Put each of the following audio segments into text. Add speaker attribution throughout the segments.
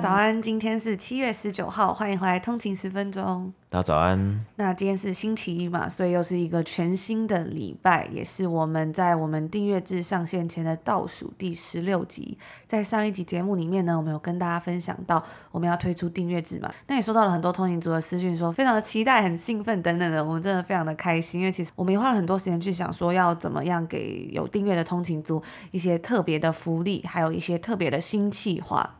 Speaker 1: 家早安，今天是七月十九号，欢迎回来通勤十分钟。
Speaker 2: 大家早安。
Speaker 1: 那今天是星期一嘛，所以又是一个全新的礼拜，也是我们在我们订阅制上线前的倒数第十六集。在上一集节目里面呢，我们有跟大家分享到我们要推出订阅制嘛，那也收到了很多通勤族的私讯，说非常的期待、很兴奋等等的，我们真的非常的开心，因为其实我们也花了很多时间去想说要怎么样给有订阅的通勤族一些特别的福利，还有一些特别的新计划。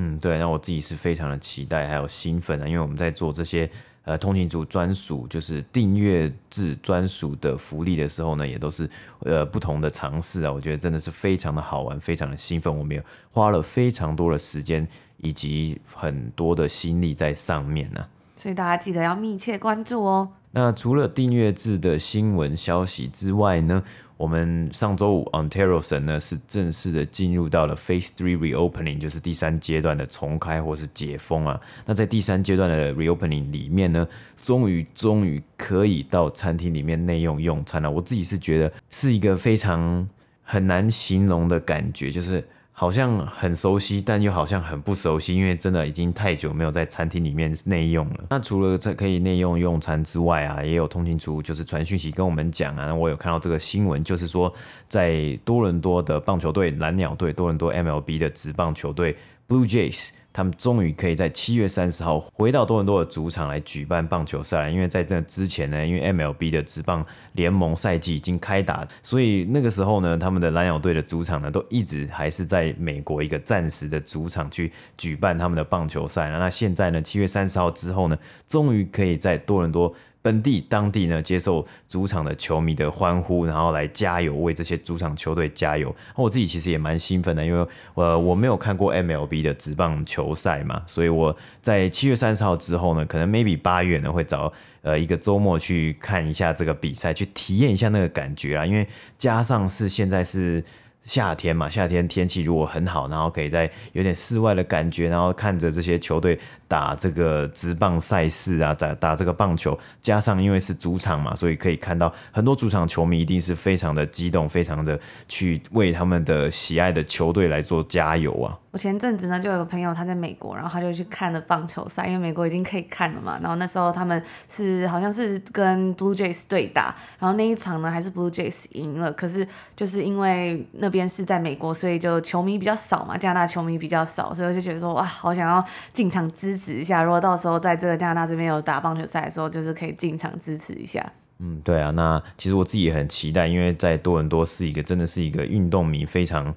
Speaker 2: 嗯，对，那我自己是非常的期待，还有兴奋啊，因为我们在做这些呃通勤族专属，就是订阅制专属的福利的时候呢，也都是呃不同的尝试啊，我觉得真的是非常的好玩，非常的兴奋，我们也花了非常多的时间以及很多的心力在上面呢、
Speaker 1: 所以大家记得要密切关注哦。
Speaker 2: 那除了订阅制的新闻消息之外呢，我们上周五 Ontario 省呢是正式的进入到了 Phase Three Reopening，就是第三阶段的重开或是解封啊。那在第三阶段的 Reopening 里面呢，终于终于可以到餐厅里面内用用餐了。我自己是觉得是一个非常很难形容的感觉，就是。好像很熟悉，但又好像很不熟悉，因为真的已经太久没有在餐厅里面内用了。那除了在可以内用用餐之外啊，也有通勤族就是传讯息跟我们讲啊，我有看到这个新闻，就是说在多伦多的棒球队蓝鸟队，多伦多 MLB 的职棒球队 Blue Jays。他们终于可以在七月三十号回到多伦多的主场来举办棒球赛，因为在这之前呢，因为 MLB 的职棒联盟赛季已经开打，所以那个时候呢，他们的蓝鸟队的主场呢，都一直还是在美国一个暂时的主场去举办他们的棒球赛。那现在呢，七月三十号之后呢，终于可以在多伦多。本地当地呢，接受主场的球迷的欢呼，然后来加油，为这些主场球队加油。我自己其实也蛮兴奋的，因为呃我没有看过 MLB 的职棒球赛嘛，所以我在七月三十号之后呢，可能 maybe 八月呢会找呃一个周末去看一下这个比赛，去体验一下那个感觉啊。因为加上是现在是。夏天嘛，夏天天气如果很好，然后可以在有点室外的感觉，然后看着这些球队打这个职棒赛事啊，打打这个棒球，加上因为是主场嘛，所以可以看到很多主场球迷一定是非常的激动，非常的去为他们的喜爱的球队来做加油啊。
Speaker 1: 我前阵子呢，就有个朋友他在美国，然后他就去看了棒球赛，因为美国已经可以看了嘛。然后那时候他们是好像是跟 Blue Jays 对打，然后那一场呢还是 Blue Jays 赢了。可是就是因为那边是在美国，所以就球迷比较少嘛，加拿大球迷比较少，所以我就觉得说哇，好想要进场支持一下。如果到时候在这个加拿大这边有打棒球赛的时候，就是可以进场支持一下。
Speaker 2: 嗯，对啊，那其实我自己也很期待，因为在多伦多是一个真的是一个运动迷非常。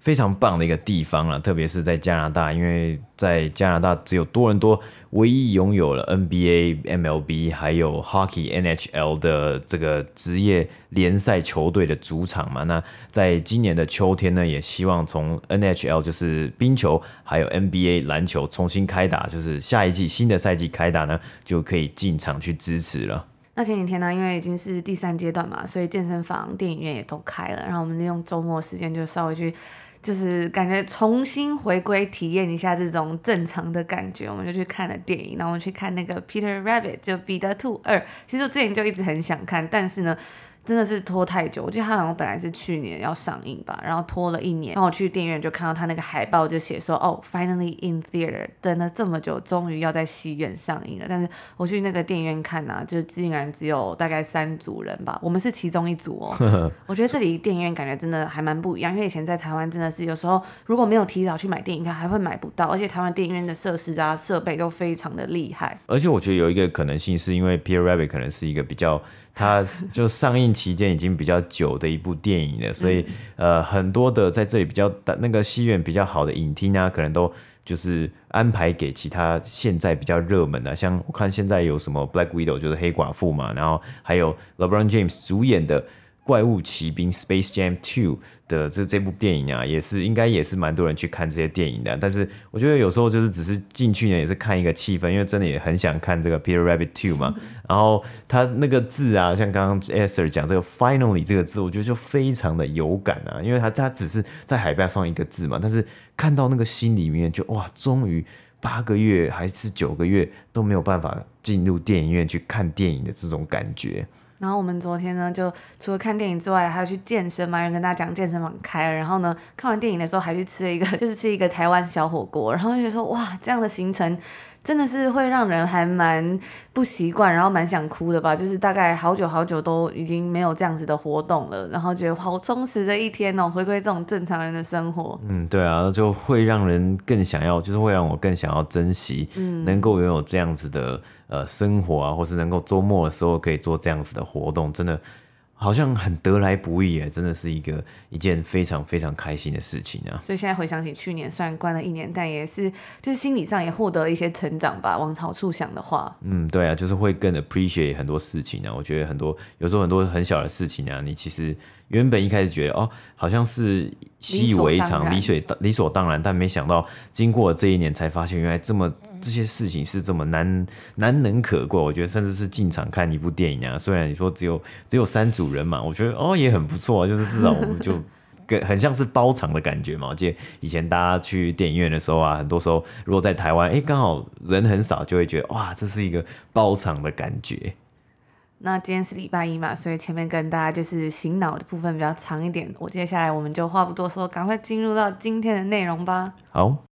Speaker 2: 非常棒的一个地方了，特别是在加拿大，因为在加拿大只有多伦多唯一拥有了 NBA、MLB 还有 Hockey NHL 的这个职业联赛球队的主场嘛。那在今年的秋天呢，也希望从 NHL 就是冰球，还有 NBA 篮球重新开打，就是下一季新的赛季开打呢，就可以进场去支持了。
Speaker 1: 那前几天呢，因为已经是第三阶段嘛，所以健身房、电影院也都开了，然后我们利用周末时间就稍微去。就是感觉重新回归体验一下这种正常的感觉，我们就去看了电影，然后去看那个 Peter Rabbit 就彼得兔二。其实我之前就一直很想看，但是呢。真的是拖太久，我记得它好像本来是去年要上映吧，然后拖了一年。然后我去电影院就看到它那个海报，就写说哦，Finally in theater，等了这么久，终于要在戏院上映了。但是我去那个电影院看呢、啊，就竟然只有大概三组人吧，我们是其中一组哦。我觉得这里电影院感觉真的还蛮不一样，因为以前在台湾真的是有时候如果没有提早去买电影票，还会买不到，而且台湾电影院的设施啊设备都非常的厉害。
Speaker 2: 而且我觉得有一个可能性是因为 Peter Rabbit 可能是一个比较。它就上映期间已经比较久的一部电影了，所以呃，很多的在这里比较大那个戏院比较好的影厅啊，可能都就是安排给其他现在比较热门的，像我看现在有什么 Black Widow 就是黑寡妇嘛，然后还有 LeBron James 主演的怪物骑兵 Space Jam Two 的这这部电影啊，也是应该也是蛮多人去看这些电影的。但是我觉得有时候就是只是进去呢，也是看一个气氛，因为真的也很想看这个 Peter Rabbit Two 嘛。然后他那个字啊，像刚刚 Esther 讲这个 Finally 这个字，我觉得就非常的有感啊，因为他他只是在海报上一个字嘛，但是看到那个心里面就哇，终于八个月还是九个月都没有办法进入电影院去看电影的这种感觉。
Speaker 1: 然后我们昨天呢，就除了看电影之外，还要去健身嘛。有人跟大家讲健身房开了，然后呢，看完电影的时候还去吃了一个，就是吃一个台湾小火锅。然后就觉得说，哇，这样的行程。真的是会让人还蛮不习惯，然后蛮想哭的吧？就是大概好久好久都已经没有这样子的活动了，然后觉得好充实的一天哦，回归这种正常人的生活。
Speaker 2: 嗯，对啊，就会让人更想要，就是会让我更想要珍惜，嗯，能够拥有这样子的呃生活啊，或是能够周末的时候可以做这样子的活动，真的。好像很得来不易耶，真的是一个一件非常非常开心的事情啊！
Speaker 1: 所以现在回想起去年，虽然关了一年，但也是就是心理上也获得了一些成长吧。往好处想的话，
Speaker 2: 嗯，对啊，就是会更 appreciate 很多事情啊。我觉得很多有时候很多很小的事情啊，你其实。原本一开始觉得哦，好像是习以为常、理所理，理所当然，但没想到经过了这一年，才发现原来这么这些事情是这么难难能可贵。我觉得甚至是进场看一部电影啊，虽然你说只有只有三组人嘛，我觉得哦也很不错，就是至少我们就 跟很像是包场的感觉嘛。我记得以前大家去电影院的时候啊，很多时候如果在台湾，哎，刚好人很少，就会觉得哇，这是一个包场的感觉。
Speaker 1: 那今天是礼拜一嘛，所以前面跟大家就是醒脑的部分比较长一点。我接下来我们就话不多说，赶快进入到今天的内容吧。
Speaker 2: 好，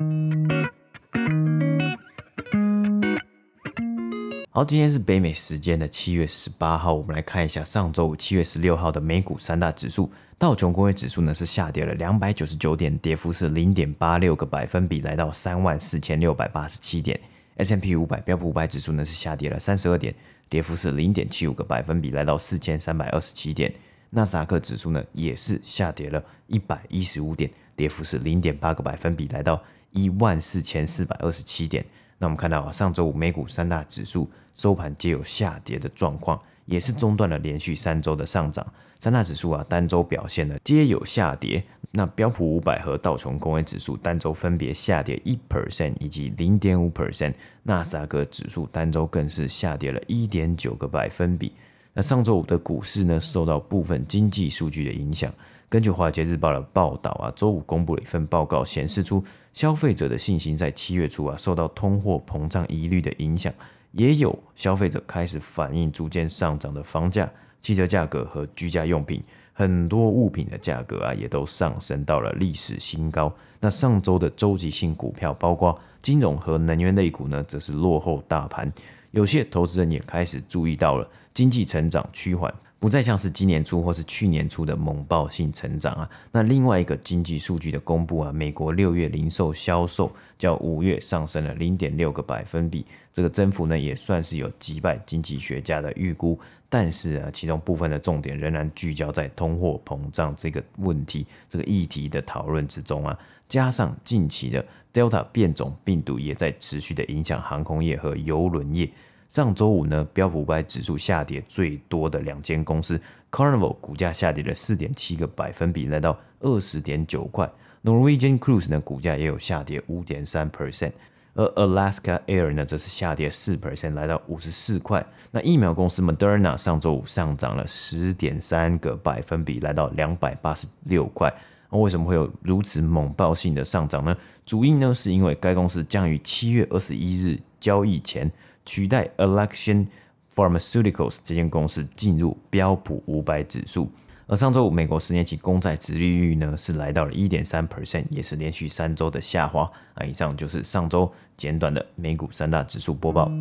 Speaker 2: 好，今天是北美时间的七月十八号，我们来看一下上周五七月十六号的美股三大指数。道琼工业指数呢是下跌了两百九十九点，跌幅是零点八六个百分比，来到三万四千六百八十七点。S&P 五百标普五百指数呢是下跌了三十二点。跌幅是零点七五个百分比，来到四千三百二十七点。纳斯达克指数呢也是下跌了一百一十五点，跌幅是零点八个百分比，来到一万四千四百二十七点。那我们看到啊，上周五美股三大指数收盘皆有下跌的状况，也是中断了连续三周的上涨。三大指数啊单周表现呢皆有下跌。那标普五百和道琼工业指数单周分别下跌一 percent 以及零点五 percent，纳斯达克指数单周更是下跌了一点九个百分比。那上周五的股市呢，受到部分经济数据的影响。根据华尔街日报的报道啊，周五公布了一份报告，显示出消费者的信心在七月初啊，受到通货膨胀疑虑的影响，也有消费者开始反映逐渐上涨的房价、汽车价格和居家用品。很多物品的价格啊，也都上升到了历史新高。那上周的周期性股票，包括金融和能源类股呢，则是落后大盘。有些投资人也开始注意到了经济成长趋缓。不再像是今年初或是去年初的猛爆性成长啊，那另外一个经济数据的公布啊，美国六月零售销售较五月上升了零点六个百分比，这个增幅呢也算是有击败经济学家的预估，但是啊，其中部分的重点仍然聚焦在通货膨胀这个问题这个议题的讨论之中啊，加上近期的 Delta 变种病毒也在持续的影响航空业和邮轮业。上周五呢，标普五百指数下跌最多的两间公司，Carnival 股价下跌了四点七个百分比，来到二十点九块；Norwegian Cruise 呢，股价也有下跌五点三 percent，而 Alaska Air 呢，则是下跌四 percent，来到五十四块。那疫苗公司 Moderna 上周五上涨了十点三个百分比，来到两百八十六块。那为什么会有如此猛爆性的上涨呢？主因呢，是因为该公司将于七月二十一日交易前。取代 Election Pharmaceuticals 这间公司进入标普五百指数，而上周五美国十年期公债殖利率呢是来到了一点三 percent，也是连续三周的下滑。啊以上就是上周简短的美股三大指数播报。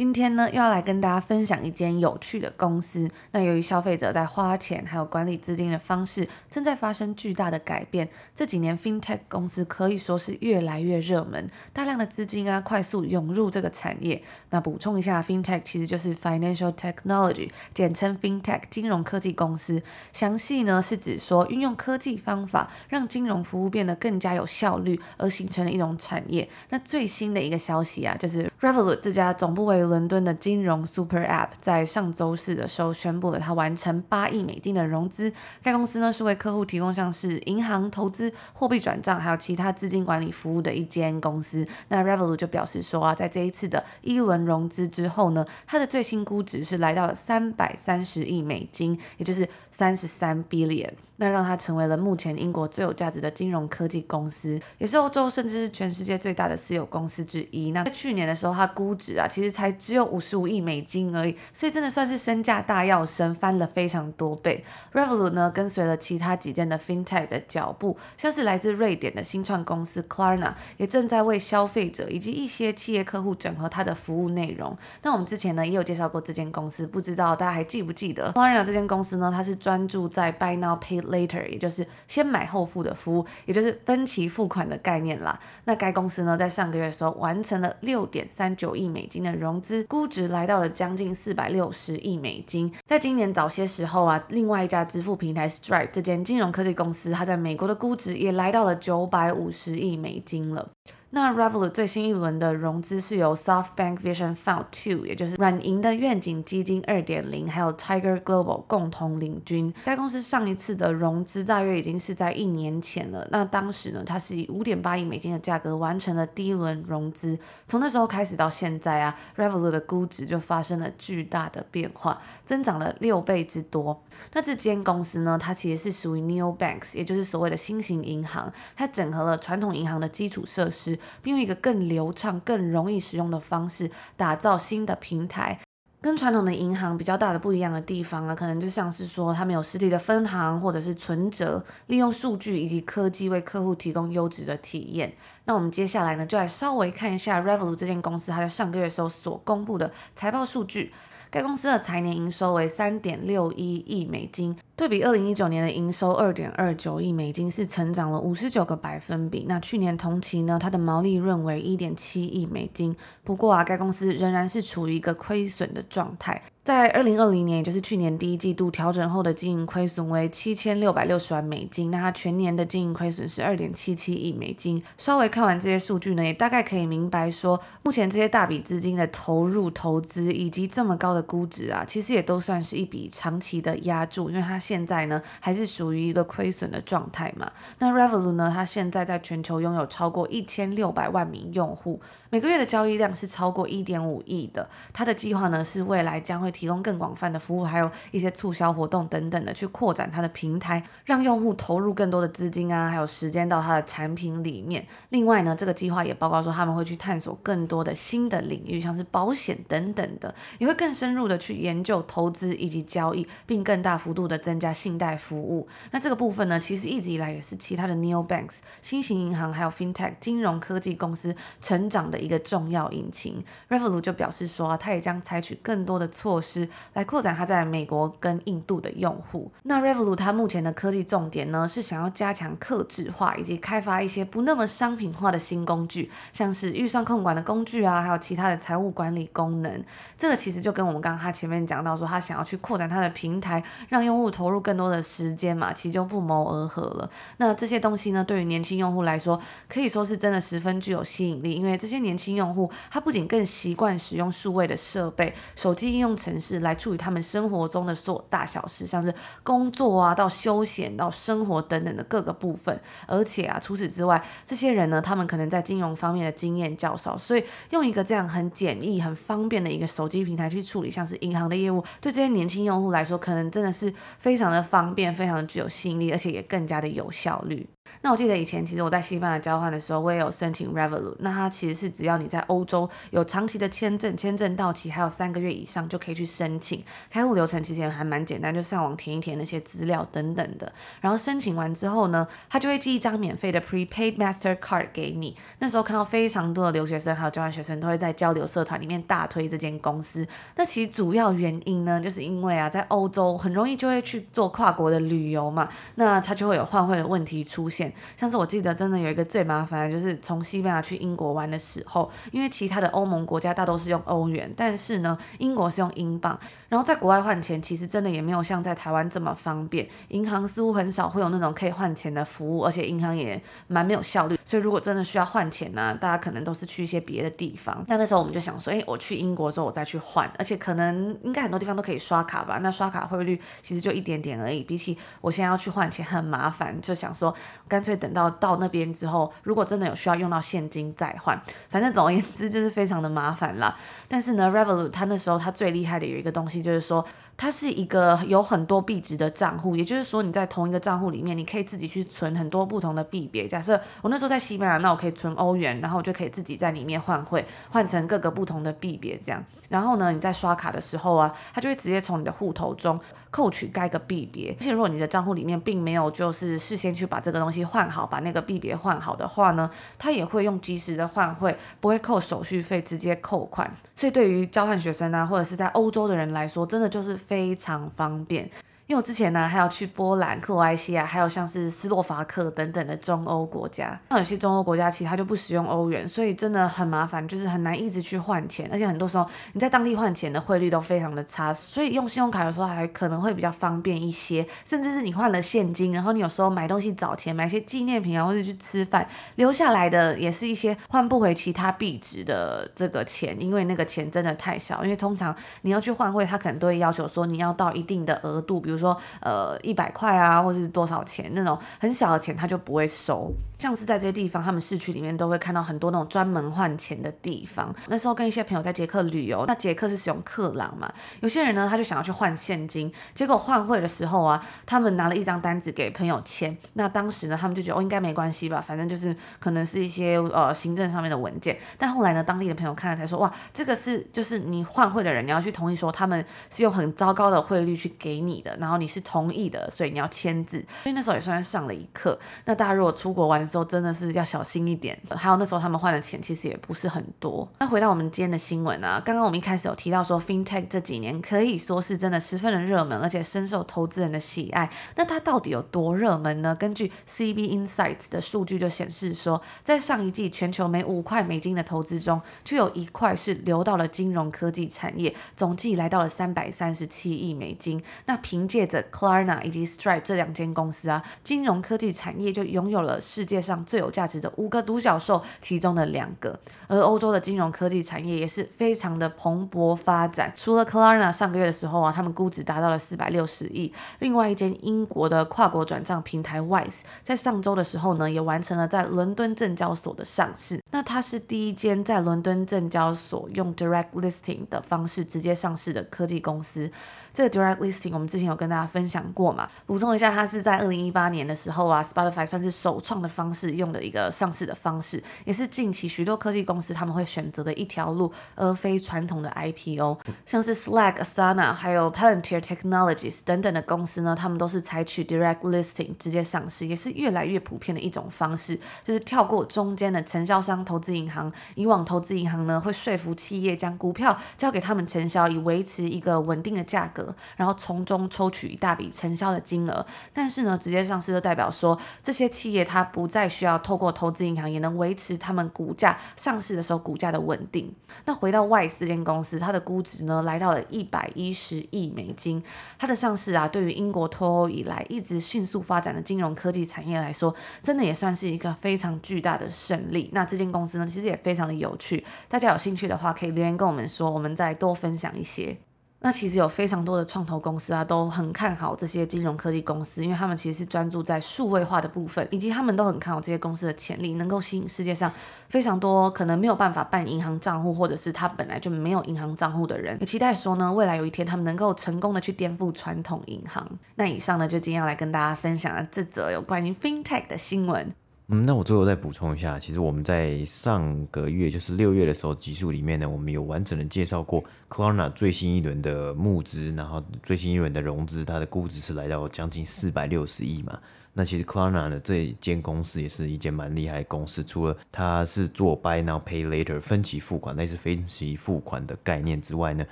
Speaker 1: 今天呢，又要来跟大家分享一间有趣的公司。那由于消费者在花钱还有管理资金的方式正在发生巨大的改变，这几年 FinTech 公司可以说是越来越热门，大量的资金啊快速涌入这个产业。那补充一下，FinTech 其实就是 Financial Technology，简称 FinTech，金融科技公司。详细呢是指说运用科技方法让金融服务变得更加有效率而形成的一种产业。那最新的一个消息啊，就是 Revolut 这家总部为伦敦的金融 Super App 在上周四的时候宣布了，它完成八亿美金的融资。该公司呢是为客户提供像是银行、投资、货币转账还有其他资金管理服务的一间公司。那 Revolut 就表示说啊，在这一次的一轮融资之后呢，它的最新估值是来到了三百三十亿美金，也就是三十三 billion。那让它成为了目前英国最有价值的金融科技公司，也是欧洲甚至是全世界最大的私有公司之一。那在去年的时候，它估值啊其实才只有五十五亿美金而已，所以真的算是身价大跃升，翻了非常多倍。Revolut 呢跟随了其他几间的 FinTech 的脚步，像是来自瑞典的新创公司 Klarna 也正在为消费者以及一些企业客户整合它的服务内容。那我们之前呢也有介绍过这间公司，不知道大家还记不记得 Klarna 这间公司呢？它是专注在 Buy Now Pay Later，也就是先买后付的服务，也就是分期付款的概念啦。那该公司呢，在上个月的时候完成了六点三九亿美金的融资，估值来到了将近四百六十亿美金。在今年早些时候啊，另外一家支付平台 Stripe 这间金融科技公司，它在美国的估值也来到了九百五十亿美金了。那 Revolut 最新一轮的融资是由 SoftBank Vision Fund Two，也就是软银的愿景基金二点零，还有 Tiger Global 共同领军。该公司上一次的融资大约已经是在一年前了。那当时呢，它是以五点八亿美金的价格完成了第一轮融资。从那时候开始到现在啊，Revolut 的估值就发生了巨大的变化，增长了六倍之多。那这间公司呢，它其实是属于 Neobanks，也就是所谓的新型银行，它整合了传统银行的基础设施。并用一个更流畅、更容易使用的方式打造新的平台。跟传统的银行比较大的不一样的地方啊，可能就像是说，他们有实体的分行或者是存折，利用数据以及科技为客户提供优质的体验。那我们接下来呢，就来稍微看一下 Revolut 这间公司，它在上个月时候所公布的财报数据。该公司的财年营收为三点六一亿美金，对比二零一九年的营收二点二九亿美金，是成长了五十九个百分比。那去年同期呢，它的毛利润为一点七亿美金。不过啊，该公司仍然是处于一个亏损的状态。在二零二零年，也就是去年第一季度调整后的经营亏损为七千六百六十万美金，那它全年的经营亏损是二点七七亿美金。稍微看完这些数据呢，也大概可以明白说，目前这些大笔资金的投入、投资以及这么高的估值啊，其实也都算是一笔长期的押注，因为它现在呢还是属于一个亏损的状态嘛。那 Revolut 呢，它现在在全球拥有超过一千六百万名用户，每个月的交易量是超过一点五亿的。它的计划呢是未来将会。提供更广泛的服务，还有一些促销活动等等的，去扩展它的平台，让用户投入更多的资金啊，还有时间到它的产品里面。另外呢，这个计划也包括说他们会去探索更多的新的领域，像是保险等等的，也会更深入的去研究投资以及交易，并更大幅度的增加信贷服务。那这个部分呢，其实一直以来也是其他的 Neobanks 新型银行还有 FinTech 金融科技公司成长的一个重要引擎。Revolut 就表示说啊，他也将采取更多的措施。来扩展它在美国跟印度的用户。那 Revolut 它目前的科技重点呢，是想要加强客制化以及开发一些不那么商品化的新工具，像是预算控管的工具啊，还有其他的财务管理功能。这个其实就跟我们刚刚他前面讲到说，他想要去扩展他的平台，让用户投入更多的时间嘛，其实就不谋而合了。那这些东西呢，对于年轻用户来说，可以说是真的十分具有吸引力，因为这些年年轻用户他不仅更习惯使用数位的设备，手机应用程式来处理他们生活中的所有大小事，像是工作啊，到休闲到生活等等的各个部分。而且啊，除此之外，这些人呢，他们可能在金融方面的经验较少，所以用一个这样很简易、很方便的一个手机平台去处理像是银行的业务，对这些年轻用户来说，可能真的是非常的方便，非常的具有吸引力，而且也更加的有效率。那我记得以前其实我在西班牙交换的时候，我也有申请 Revolut。那它其实是只要你在欧洲有长期的签证，签证到期还有三个月以上就可以去申请。开户流程其实也还蛮简单，就上网填一填那些资料等等的。然后申请完之后呢，他就会寄一张免费的 Prepaid Master Card 给你。那时候看到非常多的留学生还有交换学生都会在交流社团里面大推这间公司。那其实主要原因呢，就是因为啊，在欧洲很容易就会去做跨国的旅游嘛，那它就会有换汇的问题出现。像是我记得真的有一个最麻烦的，就是从西班牙去英国玩的时候，因为其他的欧盟国家大都是用欧元，但是呢，英国是用英镑。然后在国外换钱，其实真的也没有像在台湾这么方便。银行似乎很少会有那种可以换钱的服务，而且银行也蛮没有效率。所以如果真的需要换钱呢，大家可能都是去一些别的地方。那那时候我们就想说，诶，我去英国之后我再去换，而且可能应该很多地方都可以刷卡吧？那刷卡汇率其实就一点点而已，比起我现在要去换钱很麻烦，就想说干脆等到到那边之后，如果真的有需要用到现金再换。反正总而言之就是非常的麻烦啦。但是呢，Revolut 它那时候它最厉害的有一个东西就是说。它是一个有很多币值的账户，也就是说你在同一个账户里面，你可以自己去存很多不同的币别。假设我那时候在西班牙，那我可以存欧元，然后我就可以自己在里面换汇，换成各个不同的币别这样。然后呢，你在刷卡的时候啊，它就会直接从你的户头中扣取该个币别。而且如果你的账户里面并没有就是事先去把这个东西换好，把那个币别换好的话呢，他也会用及时的换汇，不会扣手续费，直接扣款。所以对于交换学生啊，或者是在欧洲的人来说，真的就是。非常方便。因为我之前呢，还要去波兰、克罗埃西亚，还有像是斯洛伐克等等的中欧国家。那有些中欧国家其实它就不使用欧元，所以真的很麻烦，就是很难一直去换钱。而且很多时候你在当地换钱的汇率都非常的差，所以用信用卡有时候还可能会比较方便一些。甚至是你换了现金，然后你有时候买东西找钱，买一些纪念品啊，或者去吃饭，留下来的也是一些换不回其他币值的这个钱，因为那个钱真的太小。因为通常你要去换汇，他可能都会要求说你要到一定的额度，比如说。呃一百块啊，或者是多少钱那种很小的钱，他就不会收。像是在这些地方，他们市区里面都会看到很多那种专门换钱的地方。那时候跟一些朋友在捷克旅游，那捷克是使用克朗嘛，有些人呢他就想要去换现金，结果换汇的时候啊，他们拿了一张单子给朋友签。那当时呢，他们就觉得哦应该没关系吧，反正就是可能是一些呃行政上面的文件。但后来呢，当地的朋友看了才说哇，这个是就是你换汇的人，你要去同意说他们是用很糟糕的汇率去给你的，然然后你是同意的，所以你要签字。所以那时候也算是上了一课。那大家如果出国玩的时候，真的是要小心一点。还有那时候他们换的钱其实也不是很多。那回到我们今天的新闻啊，刚刚我们一开始有提到说，FinTech 这几年可以说是真的十分的热门，而且深受投资人的喜爱。那它到底有多热门呢？根据 CB Insights 的数据就显示说，在上一季全球每五块美金的投资中，就有一块是流到了金融科技产业，总计来到了三百三十七亿美金。那平借着 Klarna 以及 Stripe 这两间公司啊，金融科技产业就拥有了世界上最有价值的五个独角兽其中的两个。而欧洲的金融科技产业也是非常的蓬勃发展。除了 Klarna 上个月的时候啊，他们估值达到了四百六十亿。另外一间英国的跨国转账平台 Wise 在上周的时候呢，也完成了在伦敦证交所的上市。那它是第一间在伦敦证交所用 Direct Listing 的方式直接上市的科技公司。这个 Direct Listing 我们之前有跟大家分享过嘛？补充一下，它是在二零一八年的时候啊，Spotify 算是首创的方式，用的一个上市的方式，也是近期许多科技公司他们会选择的一条路，而非传统的 IPO。像是 Slack、Asana 还有 Palantir Technologies 等等的公司呢，他们都是采取 Direct Listing 直接上市，也是越来越普遍的一种方式，就是跳过中间的承销商投资银行。以往投资银行呢会说服企业将股票交给他们承销，以维持一个稳定的价格。然后从中抽取一大笔承销的金额，但是呢，直接上市就代表说，这些企业它不再需要透过投资银行，也能维持他们股价上市的时候股价的稳定。那回到 Wise 这间公司，它的估值呢来到了一百一十亿美金。它的上市啊，对于英国脱欧以来一直迅速发展的金融科技产业来说，真的也算是一个非常巨大的胜利。那这间公司呢，其实也非常的有趣，大家有兴趣的话，可以留言跟我们说，我们再多分享一些。那其实有非常多的创投公司啊，都很看好这些金融科技公司，因为他们其实是专注在数位化的部分，以及他们都很看好这些公司的潜力，能够吸引世界上非常多可能没有办法办银行账户，或者是他本来就没有银行账户的人，也期待说呢，未来有一天他们能够成功的去颠覆传统银行。那以上呢，就今天要来跟大家分享的这则有关于 FinTech 的新闻。
Speaker 2: 嗯，那我最后再补充一下，其实我们在上个月，就是六月的时候，集数里面呢，我们有完整的介绍过 Corona 最新一轮的募资，然后最新一轮的融资，它的估值是来到将近四百六十亿嘛。那其实 Klarna 的这一间公司也是一间蛮厉害的公司，除了它是做 Buy Now Pay Later 分期付款，类似分期付款的概念之外呢，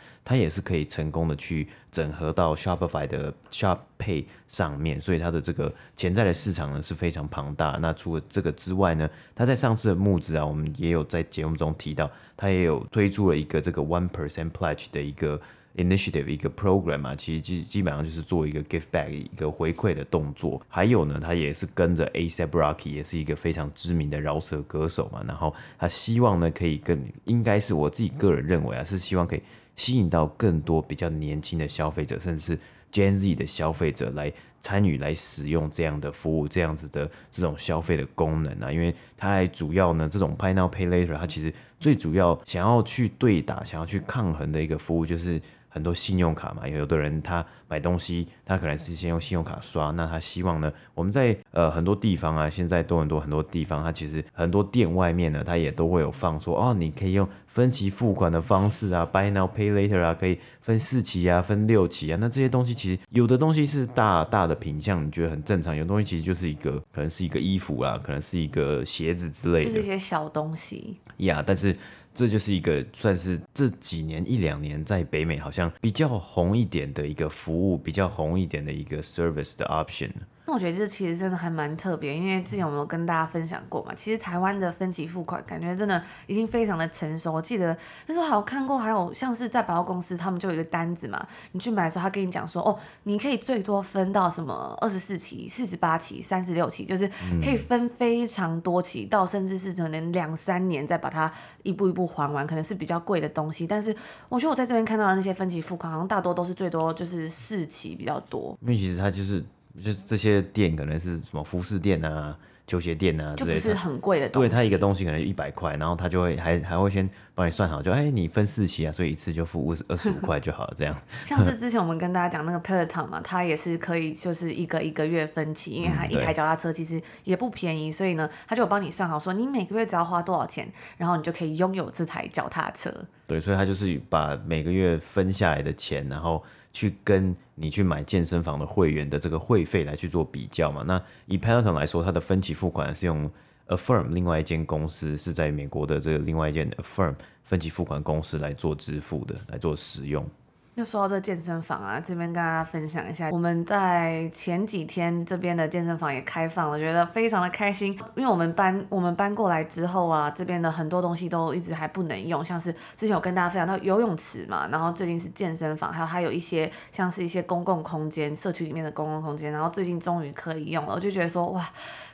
Speaker 2: 它也是可以成功的去整合到 Shopify 的 Shop Pay 上面，所以它的这个潜在的市场呢是非常庞大。那除了这个之外呢，它在上次的募资啊，我们也有在节目中提到，它也有推出了一个这个 One Percent Pledge 的一个。Initiative 一个 program 啊，其实基基本上就是做一个 give back 一个回馈的动作。还有呢，他也是跟着 A$AP Rocky，也是一个非常知名的饶舌歌手嘛。然后他希望呢，可以跟应该是我自己个人认为啊，是希望可以吸引到更多比较年轻的消费者，甚至是 Gen Z 的消费者来参与来使用这样的服务，这样子的这种消费的功能啊。因为它来主要呢，这种 Buy Now Pay Later，它其实最主要想要去对打、想要去抗衡的一个服务就是。很多信用卡嘛，有的人他买东西，他可能是先用信用卡刷，那他希望呢，我们在呃很多地方啊，现在多很多很多地方，他其实很多店外面呢，他也都会有放说，哦，你可以用分期付款的方式啊，Buy Now Pay Later 啊，可以分四期啊，分六期啊，那这些东西其实有的东西是大大的品相，你觉得很正常，有的东西其实就是一个可能是一个衣服啊，可能是一个鞋子之类的，
Speaker 1: 就是一些小东西
Speaker 2: 呀，yeah, 但是。这就是一个算是这几年一两年在北美好像比较红一点的一个服务，比较红一点的一个 service 的 option。
Speaker 1: 那我觉得这其实真的还蛮特别，因为之前我们有跟大家分享过嘛，其实台湾的分期付款感觉真的已经非常的成熟。我记得那时候好看过，还有像是在百货公司，他们就有一个单子嘛，你去买的时候，他跟你讲说，哦，你可以最多分到什么二十四期、四十八期、三十六期，就是可以分非常多期，到甚至是可能两三年再把它一步一步还完，可能是比较贵的东西。但是我觉得我在这边看到的那些分期付款，好像大多都是最多就是四期比较多。
Speaker 2: 因为其实它就是。就这些店可能是什么服饰店啊、球鞋店啊之类的，
Speaker 1: 就是很贵的东西。
Speaker 2: 对，它一个东西可能一百块，然后他就会还还会先帮你算好，就哎，你分四期啊，所以一次就付五十二十五块就好了，这样。
Speaker 1: 像是之前我们跟大家讲那个 Peloton 嘛，它也是可以就是一个一个月分期，因为它一台脚踏车其实也不便宜，嗯、所以呢，他就有帮你算好，说你每个月只要花多少钱，然后你就可以拥有这台脚踏车。
Speaker 2: 对，所以他就是把每个月分下来的钱，然后。去跟你去买健身房的会员的这个会费来去做比较嘛？那以 Peloton 来说，它的分期付款是用 Affirm 另外一间公司是在美国的这个另外一间 Affirm 分期付款公司来做支付的，来做使用。
Speaker 1: 就说到这健身房啊，这边跟大家分享一下，我们在前几天这边的健身房也开放了，觉得非常的开心。因为我们搬我们搬过来之后啊，这边的很多东西都一直还不能用，像是之前有跟大家分享到游泳池嘛，然后最近是健身房，还有还有一些像是一些公共空间，社区里面的公共空间，然后最近终于可以用了，我就觉得说哇。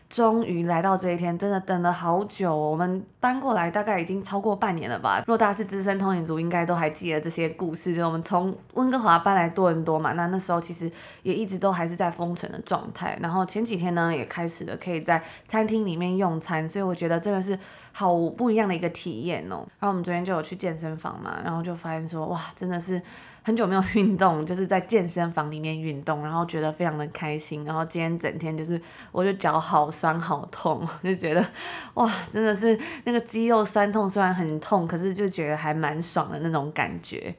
Speaker 1: 终于来到这一天，真的等了好久。我们搬过来大概已经超过半年了吧。若大是资深通勤族，应该都还记得这些故事。就我们从温哥华搬来多伦多嘛，那那时候其实也一直都还是在封城的状态。然后前几天呢，也开始了可以在餐厅里面用餐，所以我觉得真的是好不一样的一个体验哦。然后我们昨天就有去健身房嘛，然后就发现说，哇，真的是。很久没有运动，就是在健身房里面运动，然后觉得非常的开心。然后今天整天就是，我就脚好酸好痛，就觉得哇，真的是那个肌肉酸痛，虽然很痛，可是就觉得还蛮爽的那种感觉。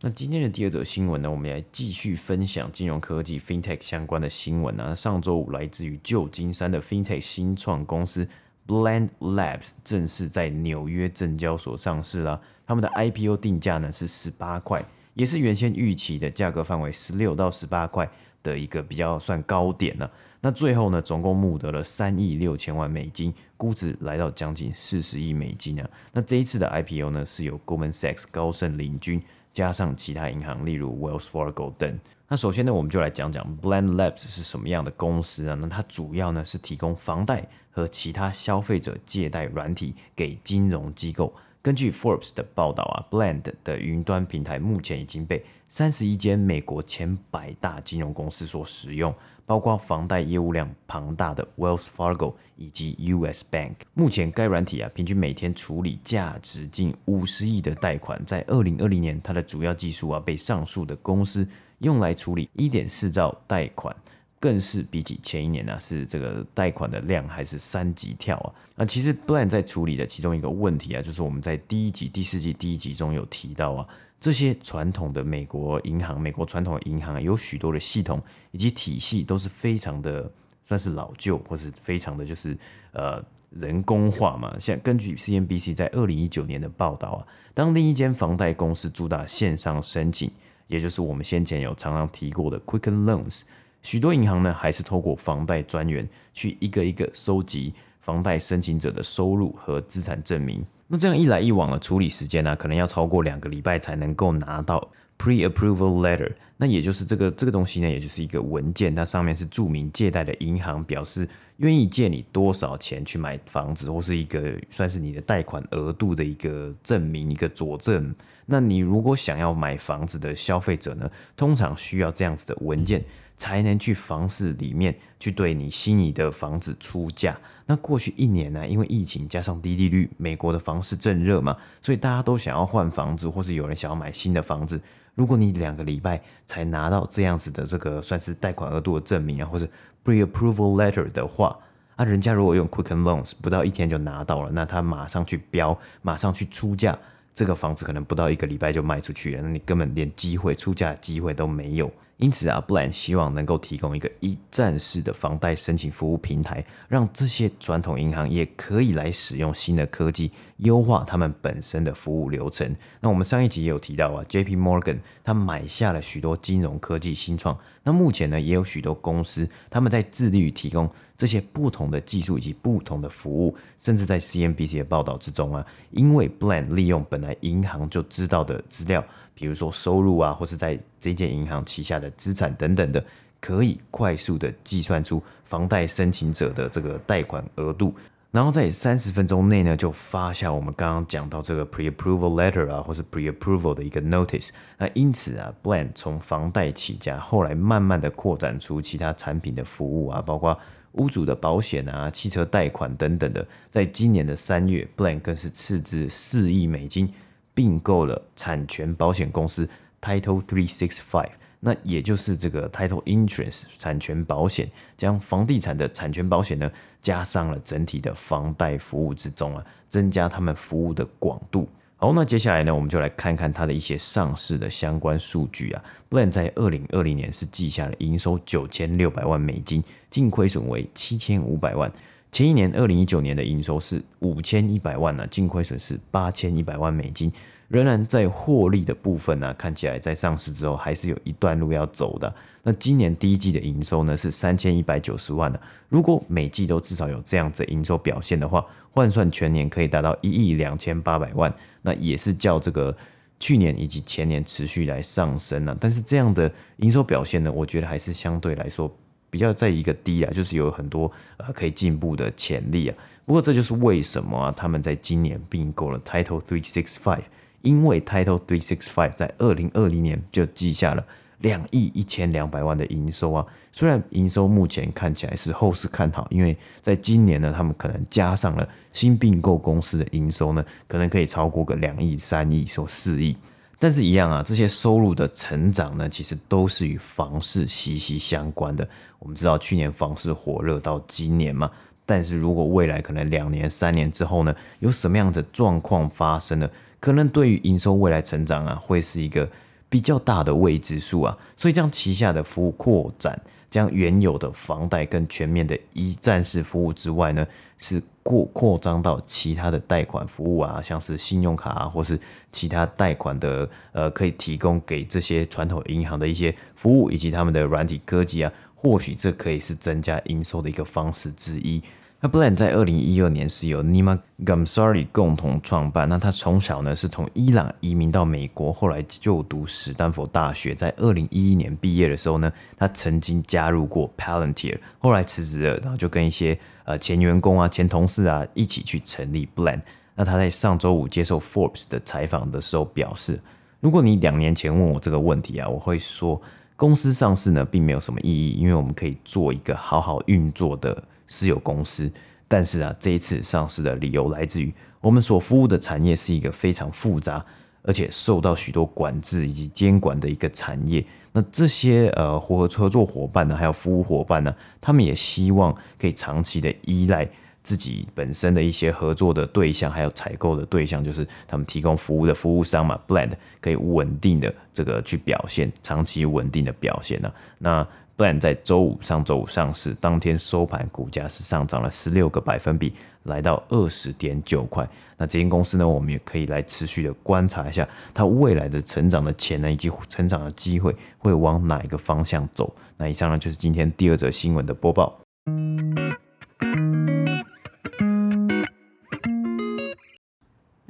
Speaker 2: 那今天的第二则新闻呢，我们来继续分享金融科技 FinTech 相关的新闻啊。上周五来自于旧金山的 FinTech 新创公司。Blend Labs 正式在纽约证交所上市了，他们的 IPO 定价呢是十八块，也是原先预期的价格范围十六到十八块的一个比较算高点了。那最后呢，总共募得了三亿六千万美金，估值来到将近四十亿美金啊。那这一次的 IPO 呢，是由 Goldman Sachs 高盛领军，加上其他银行，例如 Wells Fargo 等。那首先呢，我们就来讲讲 Blend Labs 是什么样的公司啊？那它主要呢是提供房贷和其他消费者借贷软体给金融机构。根据 Forbes 的报道啊，Blend 的云端平台目前已经被三十一间美国前百大金融公司所使用，包括房贷业务量庞大的 Wells Fargo 以及 US Bank。目前该软体啊，平均每天处理价值近五十亿的贷款。在二零二零年，它的主要技术啊，被上述的公司用来处理一点四兆贷款，更是比起前一年呢、啊，是这个贷款的量还是三级跳啊！那其实 Blend 在处理的其中一个问题啊，就是我们在第一集、第四季第一集中有提到啊，这些传统的美国银行，美国传统的银行有许多的系统以及体系都是非常的算是老旧，或是非常的就是呃人工化嘛。像根据 CNBC 在二零一九年的报道啊，当另一间房贷公司主打线上申请，也就是我们先前有常常提过的 Quicken Loans，许多银行呢还是透过房贷专员去一个一个收集房贷申请者的收入和资产证明。那这样一来一往的处理时间呢、可能要超过两个礼拜才能够拿到 pre-approval letter。那也就是这个这个东西呢，也就是一个文件，它上面是注明借贷的银行表示愿意借你多少钱去买房子，或是一个算是你的贷款额度的一个证明，一个佐证。那你如果想要买房子的消费者呢，通常需要这样子的文件。才能去房市里面去对你心仪的房子出价。那过去一年呢，因为疫情加上低利率，美国的房市正热嘛，所以大家都想要换房子，或是有人想要买新的房子。如果你两个礼拜才拿到这样子的这个算是贷款额度的证明啊，或者 pre-approval letter 的话，啊，人家如果用 Quicken Loans 不到一天就拿到了，那他马上去标，马上去出价，这个房子可能不到一个礼拜就卖出去了，那你根本连机会出价的机会都没有。因此啊，Blend 希望能够提供一个一站式的房贷申请服务平台，让这些传统银行也可以来使用新的科技，优化他们本身的服务流程。那我们上一集也有提到啊，JP Morgan 他买下了许多金融科技新创，那目前呢也有许多公司他们在致力于提供。这些不同的技术以及不同的服务，甚至在 CNBC 的报道之中啊，因为 Blend 利用本来银行就知道的资料，比如说收入啊，或是在这间银行旗下的资产等等的，可以快速的计算出房贷申请者的这个贷款额度，然后在三十分钟内呢，就发下我们刚刚讲到这个 pre-approval letter 啊，或是 pre-approval 的一个 notice。那因此啊，Blend 从房贷起家，后来慢慢的扩展出其他产品的服务啊，包括。屋主的保险啊，汽车贷款等等的，在今年的三月，Blend 更是斥资四亿美金并购了产权保险公司 Title Three Six Five，那也就是这个 Title Insurance 产权保险，将房地产的产权保险呢，加上了整体的房贷服务之中啊，增加他们服务的广度。好，那接下来呢，我们就来看看它的一些上市的相关数据啊。Blend 在二零二零年是记下了营收九千六百万美金，净亏损为七千五百万。前一年二零一九年的营收是五千一百万呢，净亏损是八千一百万美金。仍然在获利的部分呢、看起来在上市之后还是有一段路要走的。那今年第一季的营收呢是三千一百九十万的，如果每季都至少有这样子营收表现的话，换算全年可以达到一亿两千八百万，那也是较这个去年以及前年持续来上升了。但是这样的营收表现呢，我觉得还是相对来说比较在一个低啊，就是有很多呃可以进步的潜力啊。不过这就是为什么，他们在今年并购了 Title Three Six Five。因为 Title Three Six Five 在二零二零年就记下了两亿一千两百万的营收啊，虽然营收目前看起来是后市看好，因为在今年呢，他们可能加上了新并购公司的营收呢，可能可以超过个两亿、三亿、说四亿。但是，一样啊，这些收入的成长呢，其实都是与房市息息相关的。我们知道去年房市火热到今年嘛，但是如果未来可能两年、三年之后呢，有什么样的状况发生呢？可能对于营收未来成长啊，会是一个比较大的未知数啊，所以将旗下的服务扩展，将原有的房贷更全面的一站式服务之外呢，是扩扩张到其他的贷款服务啊，像是信用卡啊，或是其他贷款的呃，可以提供给这些传统银行的一些服务，以及他们的软体科技啊，或许这可以是增加营收的一个方式之一。那 Bland 在二零一二年是由 Nima Gamsari 共同创办。那他从小呢是从伊朗移民到美国，后来就读史丹佛大学。在二零一一年毕业的时候呢，他曾经加入过 Palantir，后来辞职了，然后就跟一些呃前员工啊、前同事啊一起去成立 Bland。那他在上周五接受 Forbes 的采访的时候表示，如果你两年前问我这个问题啊，我会说公司上市呢并没有什么意义，因为我们可以做一个好好运作的。私有公司，但是啊，这一次上市的理由来自于我们所服务的产业是一个非常复杂，而且受到许多管制以及监管的一个产业。那这些呃合合作伙伴呢，还有服务伙伴呢，他们也希望可以长期的依赖自己本身的一些合作的对象，还有采购的对象，就是他们提供服务的服务商嘛，Blend 可以稳定的这个去表现，长期稳定的表现呢、那不然在周五上周五上市，当天收盘股价是上涨了十六个百分比，来到二十点九块。那这间公司呢，我们也可以来持续的观察一下它未来的成长的潜能以及成长的机会会往哪一个方向走。那以上呢就是今天第二则新闻的播报。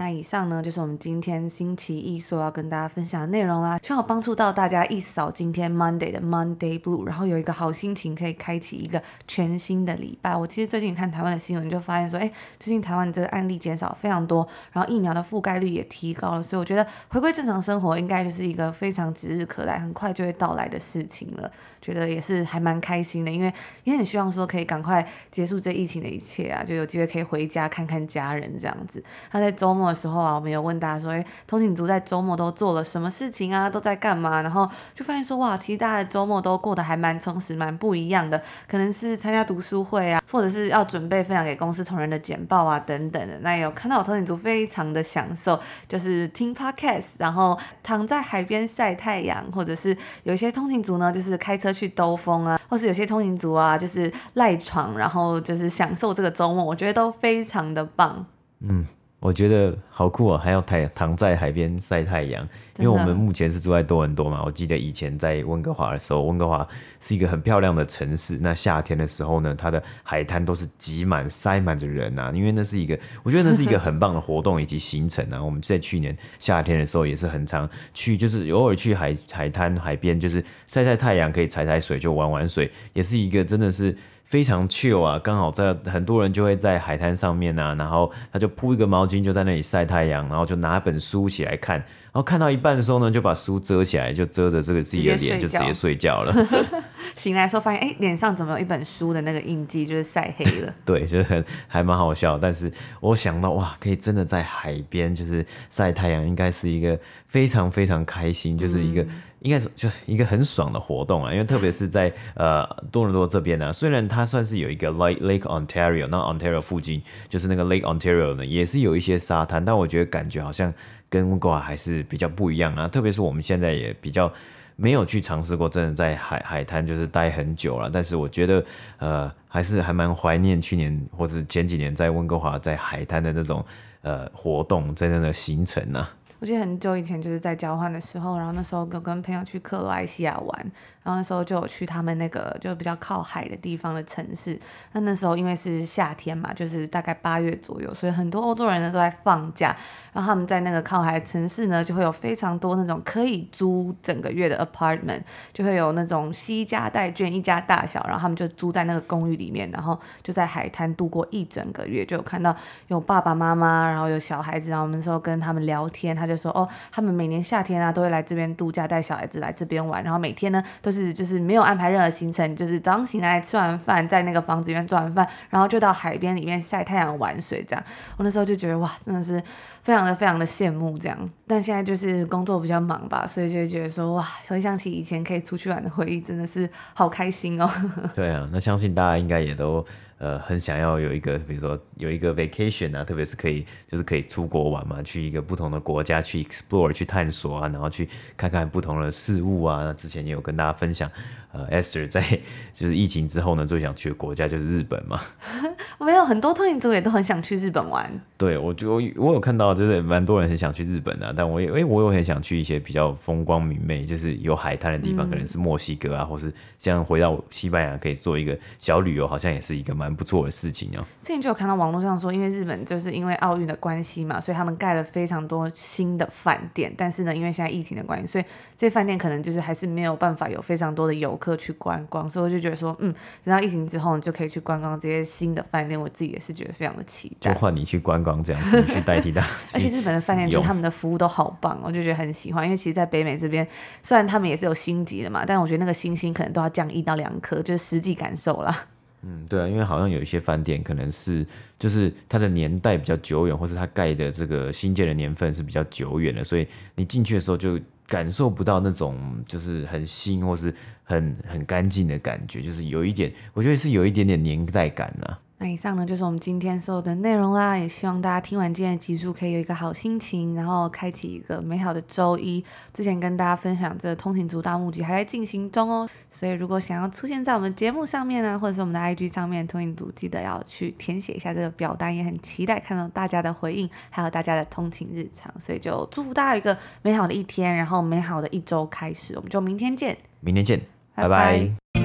Speaker 1: 那以上呢就是我们今天星期一所要跟大家分享的内容啦，希望有帮助到大家一扫今天 Monday 的 Monday Blue，然后有一个好心情可以开启一个全新的礼拜。我其实最近看台湾的新闻就发现说，哎，最近台湾这个案例减少非常多，然后疫苗的覆盖率也提高了，所以我觉得回归正常生活应该就是一个非常指日可待、很快就会到来的事情了。觉得也是还蛮开心的，因为也很希望说可以赶快结束这疫情的一切啊，就有机会可以回家看看家人这样子。他在周末的时候啊，我们有问大家说，诶，通勤族在周末都做了什么事情啊？都在干嘛？然后就发现说，哇，其实大家的周末都过得还蛮充实，蛮不一样的。可能是参加读书会啊，或者是要准备分享给公司同仁的简报啊，等等的。那有看到我通勤族非常的享受，就是听 podcast，然后躺在海边晒太阳，或者是有一些通勤族呢，就是开车。去兜风啊，或是有些通勤族啊，就是赖床，然后就是享受这个周末，我觉得都非常的棒。
Speaker 2: 嗯。我觉得好酷哦，还要躺躺在海边晒太阳，因为我们目前是住在多伦多嘛。我记得以前在温哥华的时候，温哥华是一个很漂亮的城市。那夏天的时候呢，它的海滩都是挤满、塞满着人啊，因为那是一个，我觉得那是一个很棒的活动以及行程啊。我们在去年夏天的时候也是很常去，就是偶尔去海海滩、海边，就是晒晒太阳，可以踩踩水，就玩玩水，也是一个真的是。非常 chill 啊，刚好在很多人就会在海滩上面啊，然后他就铺一个毛巾就在那里晒太阳，然后就拿本书起来看，后看到一半的时候呢，就把书遮起来，就遮着这个自己的脸，就直接睡觉了。
Speaker 1: 醒来的时候发现，哎，脸上怎么有一本书的那个印记，就是晒黑了。
Speaker 2: 对，就是很还蛮好笑。但是我想到哇，可以真的在海边就是晒太阳，应该是一个非常非常开心，就是一个。嗯应该是就一个很爽的活动啊，因为特别是在呃多伦多这边呢、啊，虽然它算是有一个 Lake Lake Ontario，那 Ontario 附近就是那个 Lake Ontario 呢，也是有一些沙滩，但我觉得感觉好像跟温哥华还是比较不一样啊。特别是我们现在也比较没有去尝试过，真的在海海滩就是待很久了。但是我觉得呃还是还蛮怀念去年或者前几年在温哥华在海滩的那种呃活动真正的行程呢、
Speaker 1: 我记得很久以前就是在交换的时候，然后那时候跟跟朋友去克罗埃西亚玩。然后那时候就有去他们那个就比较靠海的地方的城市。那那时候因为是夏天嘛，就是大概八月左右，所以很多欧洲人呢都在放假。然后他们在那个靠海的城市呢，就会有非常多那种可以租整个月的 apartment，就会有那种西家带眷一家大小，然后他们就租在那个公寓里面，然后就在海滩度过一整个月。就有看到有爸爸妈妈，然后有小孩子，然后我们那时候跟他们聊天，他就说哦，他们每年夏天啊都会来这边度假，带小孩子来这边玩，然后每天呢都是就是没有安排任何行程，就是早上醒来吃完饭，在那个房子里面做完饭，然后就到海边里面晒太阳玩水这样。我那时候就觉得哇，真的是非常的非常的羡慕这样。但现在就是工作比较忙吧，所以就觉得说哇，回想起以前可以出去玩的回忆，真的是好开心哦。
Speaker 2: 对啊，那相信大家应该也都。呃，很想要有一个，比如说有一个 vacation 啊，特别是可以，就是可以出国玩嘛，去一个不同的国家去 explore 去探索啊，然后去看看不同的事物啊。那之前也有跟大家分享，呃，Esther 在 就是疫情之后呢，最想去的国家就是日本嘛。
Speaker 1: 没有很多通勤族也都很想去日本玩。
Speaker 2: 对，我就我有看到，就是蛮多人很想去日本的，啊，但我也哎，我有很想去一些比较风光明媚，就是有海滩的地方，嗯，可能是墨西哥啊，或是像回到西班牙可以做一个小旅游，好像也是一个蛮。不错的事情啊！
Speaker 1: 之前就有看到网络上说，因为日本就是因为奥运的关系嘛，所以他们盖了非常多新的饭店。但是呢，因为现在疫情的关系，所以这些饭店可能就是还是没有办法有非常多的游客去观光。所以我就觉得说，嗯，等到疫情之后，你就可以去观光这些新的饭店。我自己也是觉得非常的期待。
Speaker 2: 就换你去观光这样子，你去代替他。
Speaker 1: 而且日本的饭店，就是他们的服务都好棒，我就觉得很喜欢。因为其实，在北美这边，虽然他们也是有星级的嘛，但我觉得那个星星可能都要降一到两颗，就是实际感受啦。
Speaker 2: 嗯，对啊，因为好像有一些饭店可能是就是它的年代比较久远，或是它盖的这个新建的年份是比较久远的，所以你进去的时候就感受不到那种就是很新或是很很干净的感觉，就是有一点，我觉得是有一点点年代感啊。
Speaker 1: 那以上呢就是我们今天所有的内容啦，也希望大家听完今天的集数可以有一个好心情，然后开启一个美好的周一。之前跟大家分享这个通勤族大募集还在进行中哦，所以如果想要出现在我们节目上面呢，或者是我们的 IG 上面，通勤族记得要去填写一下这个表单，也很期待看到大家的回应，还有大家的通勤日常。所以就祝福大家有一个美好的一天，然后美好的一周开始，我们就明天见，
Speaker 2: 明天见，拜拜。
Speaker 1: 拜拜。